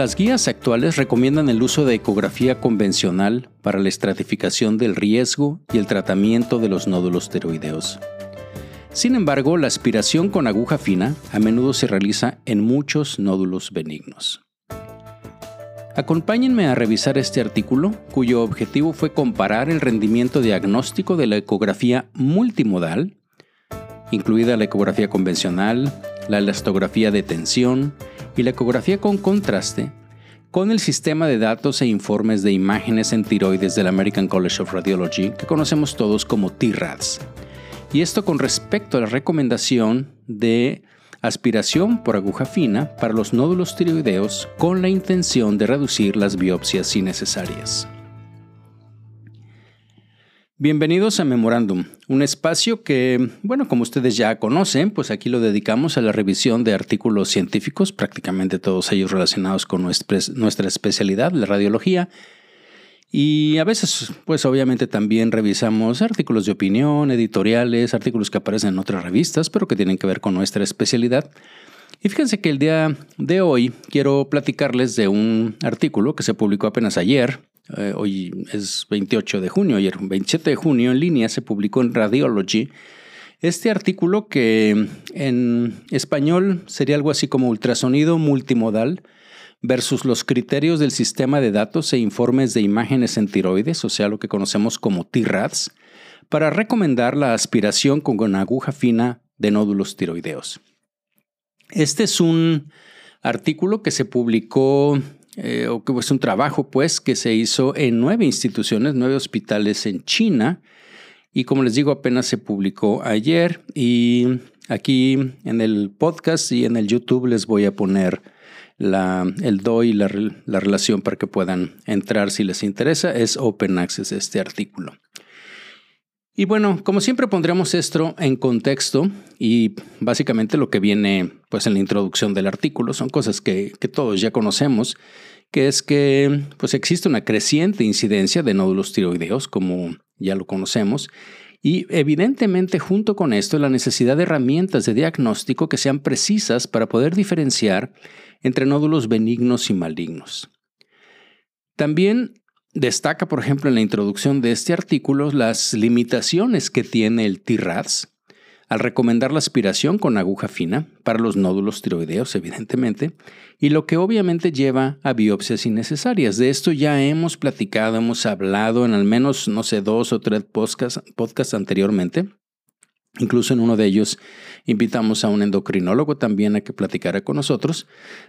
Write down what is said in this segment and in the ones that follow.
Las guías actuales recomiendan el uso de ecografía convencional para la estratificación del riesgo y el tratamiento de los nódulos tiroideos. Sin embargo, la aspiración con aguja fina a menudo se realiza en muchos nódulos benignos. Acompáñenme a revisar este artículo, cuyo objetivo fue comparar el rendimiento diagnóstico de la ecografía multimodal, incluida la ecografía convencional, la elastografía de tensión y la ecografía con contraste, con el sistema de datos e informes de imágenes en tiroides del American College of Radiology, que conocemos todos como TRADS. Y esto con respecto a la recomendación de aspiración por aguja fina para los nódulos tiroideos con la intención de reducir las biopsias innecesarias. Bienvenidos a Memorándum, un espacio que, bueno, como ustedes ya conocen, pues aquí lo dedicamos a la revisión de artículos científicos, prácticamente todos ellos relacionados con nuestra especialidad, la radiología, y a veces, pues obviamente también revisamos artículos de opinión, editoriales, artículos que aparecen en otras revistas, pero que tienen que ver con nuestra especialidad. Y fíjense que el día de hoy quiero platicarles de un artículo que se publicó apenas ayer. Eh, hoy es 28 de junio, ayer 27 de junio en línea se publicó en Radiology. Este artículo que en español sería algo así como ultrasonido multimodal versus los criterios del sistema de datos e informes de imágenes en tiroides, o sea, lo que conocemos como TRADS, para recomendar la aspiración con una aguja fina de nódulos tiroideos. Este es un artículo que se publicó, eh, o que es un trabajo, pues, que se hizo en nueve instituciones, nueve hospitales en China, y como les digo, apenas se publicó ayer, y aquí en el podcast y en el YouTube les voy a poner el DOI y la, la relación para que puedan entrar si les interesa. Es Open Access este artículo. Y bueno, como siempre pondremos esto en contexto y básicamente lo que viene pues en la introducción del artículo son cosas que, todos ya conocemos, que es que pues existe una creciente incidencia de nódulos tiroideos como ya lo conocemos y evidentemente junto con esto la necesidad de herramientas de diagnóstico que sean precisas para poder diferenciar entre nódulos benignos y malignos. También destaca, por ejemplo, en la introducción de este artículo las limitaciones que tiene el TRADS al recomendar la aspiración con aguja fina para los nódulos tiroideos, evidentemente, y lo que obviamente lleva a biopsias innecesarias. De esto ya hemos platicado, hemos hablado en al menos, no sé, dos o tres podcasts, podcasts anteriormente. Incluso en uno de ellos invitamos a un endocrinólogo también a que platicara con nosotros.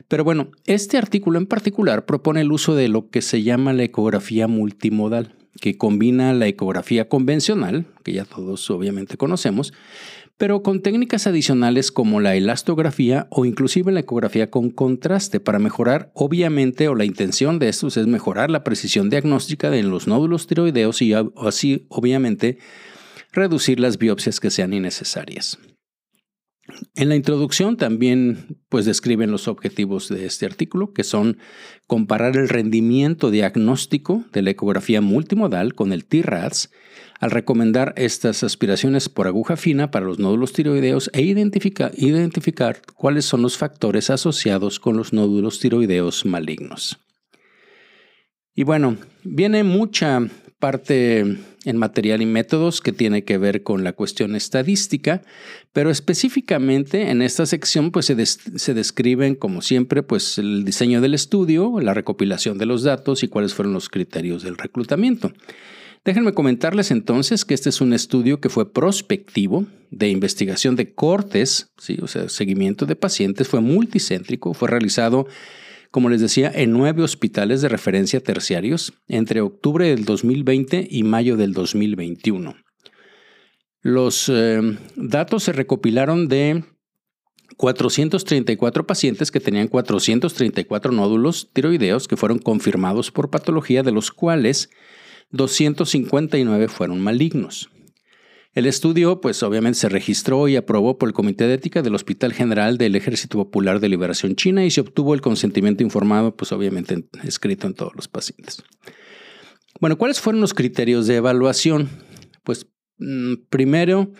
Pero bueno, este artículo en particular propone el uso de lo que se llama la ecografía multimodal, que combina la ecografía convencional, que ya todos obviamente conocemos, pero con técnicas adicionales como la elastografía o inclusive la ecografía con contraste para mejorar, obviamente, o la intención de estos es mejorar la precisión diagnóstica de los nódulos tiroideos y así, obviamente, reducir las biopsias que sean innecesarias. En la introducción también pues describen los objetivos de este artículo, que son comparar el rendimiento diagnóstico de la ecografía multimodal con el TRADS al recomendar estas aspiraciones por aguja fina para los nódulos tiroideos e identificar cuáles son los factores asociados con los nódulos tiroideos malignos. Y bueno, viene mucha parte en material y métodos que tiene que ver con la cuestión estadística, pero específicamente en esta sección pues se, describen como siempre pues el diseño del estudio, la recopilación de los datos y cuáles fueron los criterios del reclutamiento. Déjenme comentarles entonces que este es un estudio que fue prospectivo de investigación de cortes, ¿sí? o sea, seguimiento de pacientes, fue multicéntrico, fue realizado como les decía, en nueve hospitales de referencia terciarios entre octubre del 2020 y mayo del 2021. Los eh, datos se recopilaron de 434 pacientes que tenían 434 nódulos tiroideos que fueron confirmados por patología, de los cuales 259 fueron malignos. El estudio, pues obviamente se registró y aprobó por el Comité de Ética del Hospital General del Ejército Popular de Liberación China y se obtuvo el consentimiento informado, pues obviamente escrito en todos los pacientes. Bueno, ¿cuáles fueron los criterios de evaluación? Pues mm, primero,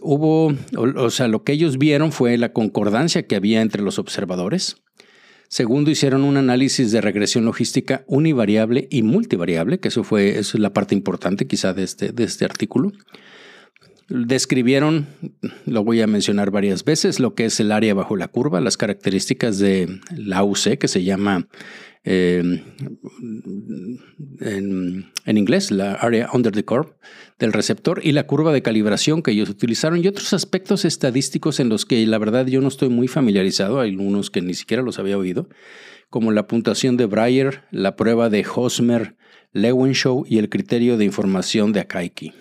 hubo, o sea, lo que ellos vieron fue la concordancia que había entre los observadores. Segundo, hicieron un análisis de regresión logística univariable y multivariable, que eso fue es la parte importante quizá de este, de este artículo. Describieron, lo voy a mencionar varias veces, lo que es el área bajo la curva, las características de la UC, que se llama eh, en, en, inglés, la area under the curve del receptor y la curva de calibración que ellos utilizaron y otros aspectos estadísticos en los que la verdad yo no estoy muy familiarizado, hay algunos que ni siquiera los había oído, como la puntuación de Breyer, la prueba de Hosmer, Lewenshow y el criterio de información de Akaiki.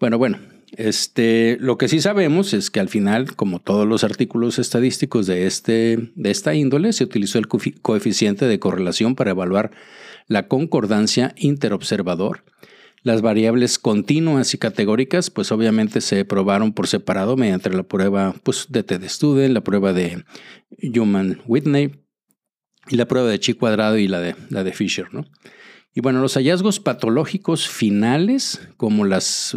Bueno, bueno, este, lo que sí sabemos es que al final, como todos los artículos estadísticos de, este, de esta índole, se utilizó el coeficiente de correlación para evaluar la concordancia interobservador. Las variables continuas y categóricas, pues obviamente se probaron por separado mediante la prueba pues, de Ted Student, la prueba de Human Whitney y la prueba de Chi cuadrado y la de, la de Fisher, ¿no? Y bueno, los hallazgos patológicos finales, como las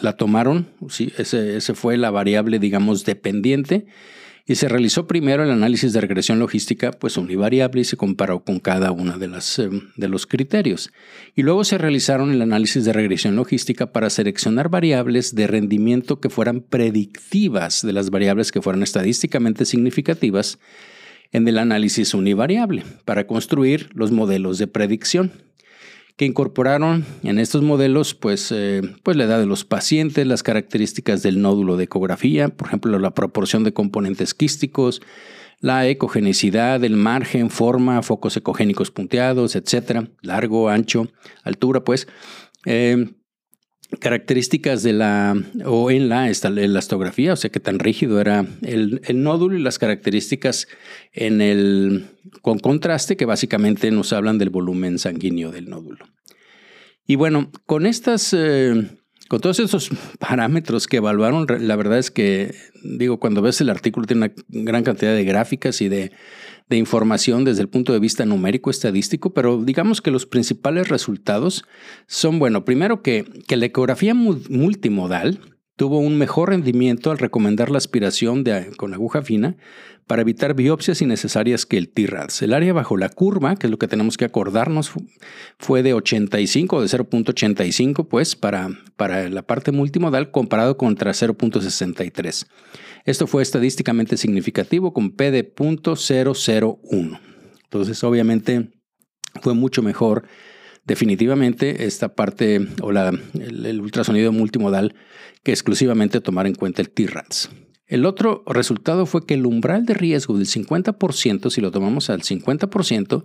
la tomaron, sí, ese, fue la variable, digamos, dependiente, y se realizó primero el análisis de regresión logística, pues univariable, y se comparó con cada uno de, las, eh, de los criterios. Y luego se realizaron el análisis de regresión logística para seleccionar variables de rendimiento que fueran predictivas de las variables que fueran estadísticamente significativas en el análisis univariable, para construir los modelos de predicción que incorporaron en estos modelos pues, eh, pues la edad de los pacientes, las características del nódulo de ecografía, por ejemplo la proporción de componentes quísticos, la ecogenicidad, el margen, forma, focos ecogénicos punteados, etcétera, largo, ancho, altura, pues. Eh, características de la o en la elastografía, o sea que tan rígido era el, el, nódulo y las características en el con contraste que básicamente nos hablan del volumen sanguíneo del nódulo. Y bueno, con estas eh, con todos esos parámetros que evaluaron, la verdad es que digo cuando ves el artículo tiene una gran cantidad de gráficas y de de información desde el punto de vista numérico estadístico, pero digamos que los principales resultados son, bueno, primero que, que la ecografía multimodal tuvo un mejor rendimiento al recomendar la aspiración de, con aguja fina para evitar biopsias innecesarias que el TIRADS. El área bajo la curva, que es lo que tenemos que acordarnos, fue de 85, de 0.85, pues, para, para la parte multimodal comparado contra 0.63. Esto fue estadísticamente significativo con P de .001. Entonces, obviamente, fue mucho mejor definitivamente esta parte o la, el, ultrasonido multimodal que exclusivamente tomar en cuenta el T-RADS. El otro resultado fue que el umbral de riesgo del 50%, si lo tomamos al 50%,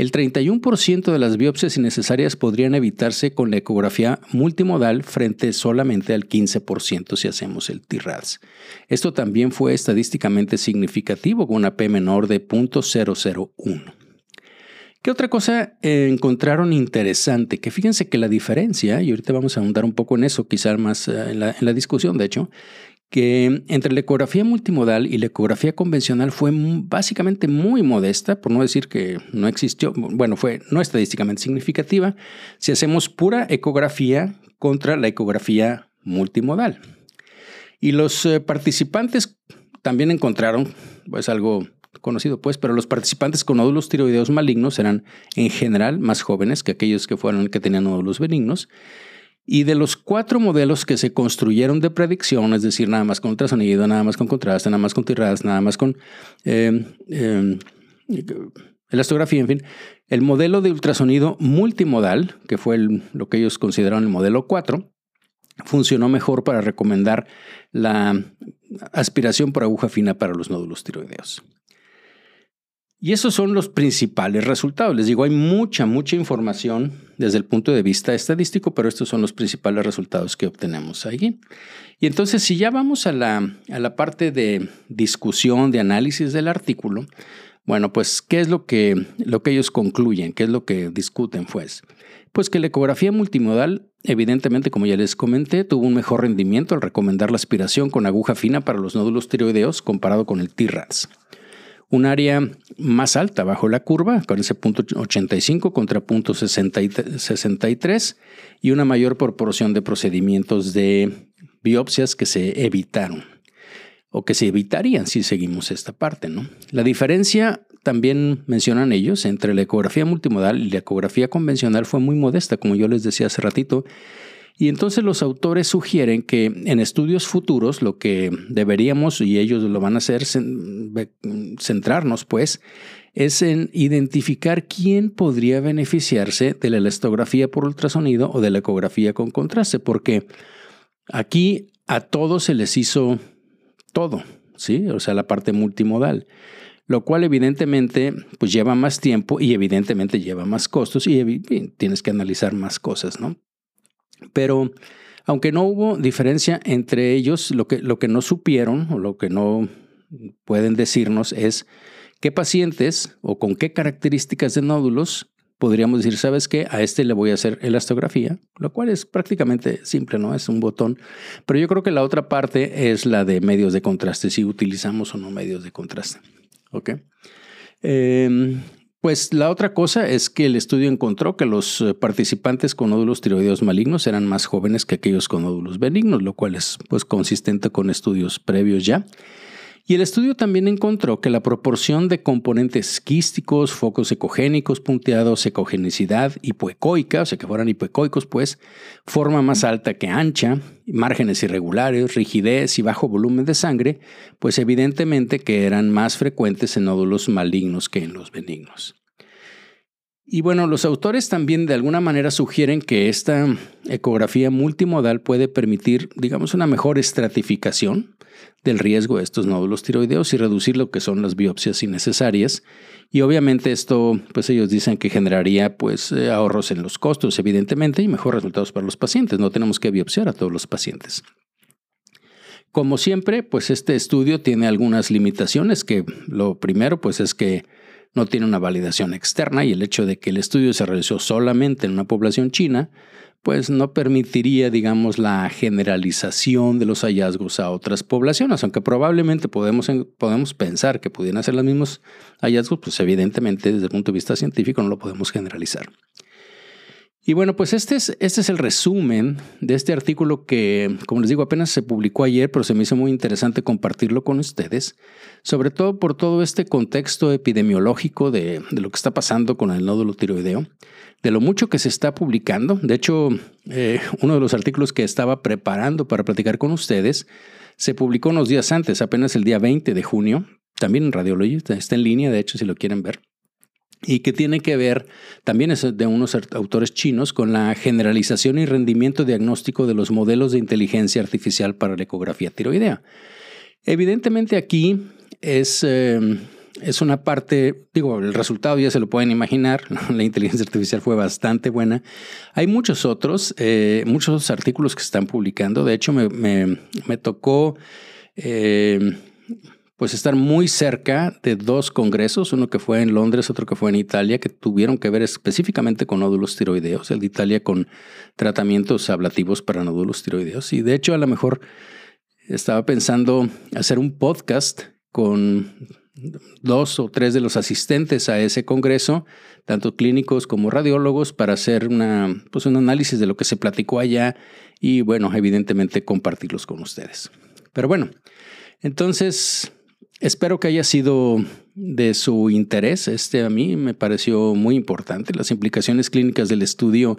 el 31% de las biopsias innecesarias podrían evitarse con la ecografía multimodal frente solamente al 15% si hacemos el TRADS. Esto también fue estadísticamente significativo con una P menor de 0.001. ¿Qué otra cosa encontraron interesante? Que fíjense que la diferencia, y ahorita vamos a ahondar un poco en eso, quizás más eh, en la discusión, de hecho, que entre la ecografía multimodal y la ecografía convencional fue básicamente muy modesta, por no decir que no existió, bueno, fue no estadísticamente significativa, si hacemos pura ecografía contra la ecografía multimodal. Y los eh, participantes también encontraron, pues algo conocido pues, pero los participantes con nódulos tiroideos malignos eran en general más jóvenes que aquellos que fueron que tenían nódulos benignos y de los cuatro modelos que se construyeron de predicción, es decir, nada más con ultrasonido, nada más con contraste, nada más con tiradas, nada más con eh, eh, elastografía, en fin, el modelo de ultrasonido multimodal, que fue lo que ellos consideraron el modelo 4, funcionó mejor para recomendar la aspiración por aguja fina para los nódulos tiroideos. Y esos son los principales resultados. Les digo, hay mucha, mucha información desde el punto de vista estadístico, pero estos son los principales resultados que obtenemos ahí. Y entonces, si ya vamos a la, a la parte de discusión, de análisis del artículo, bueno, pues, ¿qué es lo que, lo que ellos concluyen? ¿Qué es lo que discuten? Pues, pues que la ecografía multimodal, evidentemente, como ya les comenté, tuvo un mejor rendimiento al recomendar la aspiración con aguja fina para los nódulos tiroideos comparado con el TRADS un área más alta bajo la curva, con ese punto 85 contra punto 63, y una mayor proporción de procedimientos de biopsias que se evitaron o que se evitarían si seguimos esta parte. ¿no? La diferencia también mencionan ellos, entre la ecografía multimodal y la ecografía convencional fue muy modesta, como yo les decía hace ratito. Y entonces los autores sugieren que en estudios futuros lo que deberíamos, y ellos lo van a hacer, centrarnos pues, es en identificar quién podría beneficiarse de la elastografía por ultrasonido o de la ecografía con contraste, porque aquí a todos se les hizo todo, ¿sí? O sea, la parte multimodal, lo cual evidentemente pues lleva más tiempo y evidentemente lleva más costos y tienes que analizar más cosas, ¿no? Pero aunque no hubo diferencia entre ellos, lo que, lo que no supieron o lo que no pueden decirnos es qué pacientes o con qué características de nódulos podríamos decir, ¿sabes qué? A este le voy a hacer elastografía, lo cual es prácticamente simple, ¿no? Es un botón. Pero yo creo que la otra parte es la de medios de contraste, si utilizamos o no medios de contraste. ¿Ok? Em, pues la otra cosa es que el estudio encontró que los eh, participantes con nódulos tiroideos malignos eran más jóvenes que aquellos con nódulos benignos, lo cual es pues consistente con estudios previos ya. Y el estudio también encontró que la proporción de componentes quísticos, focos ecogénicos punteados, ecogenicidad hipoecoica, o sea que fueran hipoecoicos, pues, forma más alta que ancha, márgenes irregulares, rigidez y bajo volumen de sangre, pues evidentemente que eran más frecuentes en nódulos malignos que en los benignos. Y bueno, los autores también de alguna manera sugieren que esta ecografía multimodal puede permitir, digamos, una mejor estratificación del riesgo de estos nódulos tiroideos y reducir lo que son las biopsias innecesarias. Y obviamente esto, pues ellos dicen que generaría pues eh, ahorros en los costos, evidentemente, y mejores resultados para los pacientes. No tenemos que biopsiar a todos los pacientes. Como siempre, pues este estudio tiene algunas limitaciones que lo primero pues es que no tiene una validación externa y el hecho de que el estudio se realizó solamente en una población china pues no permitiría, digamos, la generalización de los hallazgos a otras poblaciones, aunque probablemente podemos, podemos pensar que pudieran ser los mismos hallazgos, pues evidentemente desde el punto de vista científico no lo podemos generalizar. Y bueno, pues este es, este es el resumen de este artículo que, como les digo, apenas se publicó ayer, pero se me hizo muy interesante compartirlo con ustedes, sobre todo por todo este contexto epidemiológico de, de lo que está pasando con el nódulo tiroideo, de lo mucho que se está publicando. De hecho, eh, uno de los artículos que estaba preparando para platicar con ustedes se publicó unos días antes, apenas el día 20 de junio, también en Radiology, está en línea, de hecho, si lo quieren ver y que tiene que ver, también es de unos autores chinos, con la generalización y rendimiento diagnóstico de los modelos de inteligencia artificial para la ecografía tiroidea. Evidentemente aquí es, em, es una parte, digo, el resultado ya se lo pueden imaginar, la inteligencia artificial fue bastante buena. Hay muchos otros, eh, muchos artículos que están publicando, de hecho me, me, tocó... Eh, pues estar muy cerca de dos congresos, uno que fue en Londres, otro que fue en Italia, que tuvieron que ver específicamente con nódulos tiroideos, el de Italia con tratamientos ablativos para nódulos tiroideos. Y de hecho, a lo mejor estaba pensando hacer un podcast con dos o tres de los asistentes a ese congreso, tanto clínicos como radiólogos, para hacer una, pues un análisis de lo que se platicó allá y, bueno, evidentemente compartirlos con ustedes. Pero bueno, entonces Espero que haya sido de su interés. Este a mí me pareció muy importante. Las implicaciones clínicas del estudio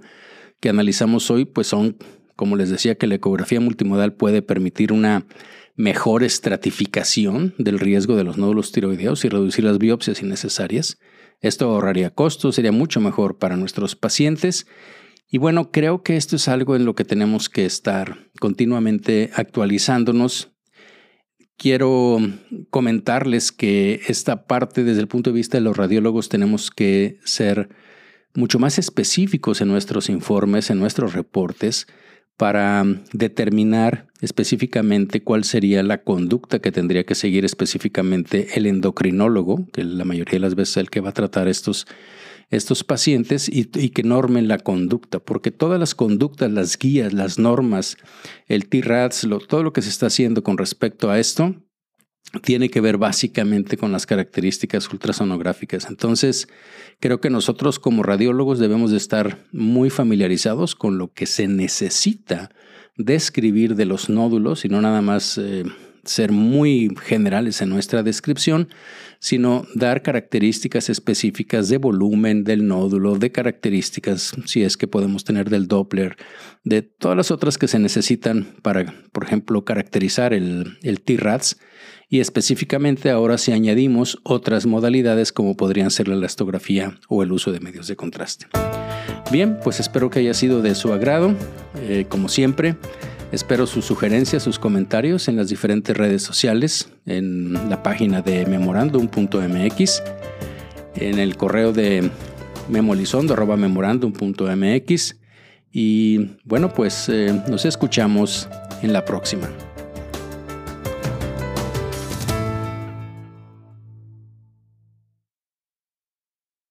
que analizamos hoy, pues son, como les decía, que la ecografía multimodal puede permitir una mejor estratificación del riesgo de los nódulos tiroideos y reducir las biopsias innecesarias. Esto ahorraría costos, sería mucho mejor para nuestros pacientes. Y bueno, creo que esto es algo en lo que tenemos que estar continuamente actualizándonos quiero comentarles que esta parte desde el punto de vista de los radiólogos tenemos que ser mucho más específicos en nuestros informes, en nuestros reportes, para determinar específicamente cuál sería la conducta que tendría que seguir específicamente el endocrinólogo, que la mayoría de las veces es el que va a tratar estos estos pacientes y, que normen la conducta, porque todas las conductas, las guías, las normas, el TRADS, todo lo que se está haciendo con respecto a esto, tiene que ver básicamente con las características ultrasonográficas. Entonces, creo que nosotros como radiólogos debemos de estar muy familiarizados con lo que se necesita describir de los nódulos y no nada más eh, ser muy generales en nuestra descripción, sino dar características específicas de volumen del nódulo, de características, si es que podemos tener del Doppler, de todas las otras que se necesitan para, por ejemplo, caracterizar el, el T-RADS y específicamente ahora si añadimos otras modalidades como podrían ser la elastografía o el uso de medios de contraste. Bien, pues espero que haya sido de su agrado. Eh, como siempre, espero sus sugerencias, sus comentarios en las diferentes redes sociales, en la página de memorandum.mx, en el correo de memolizondo.memorandum.mx y bueno, pues eh, nos escuchamos en la próxima.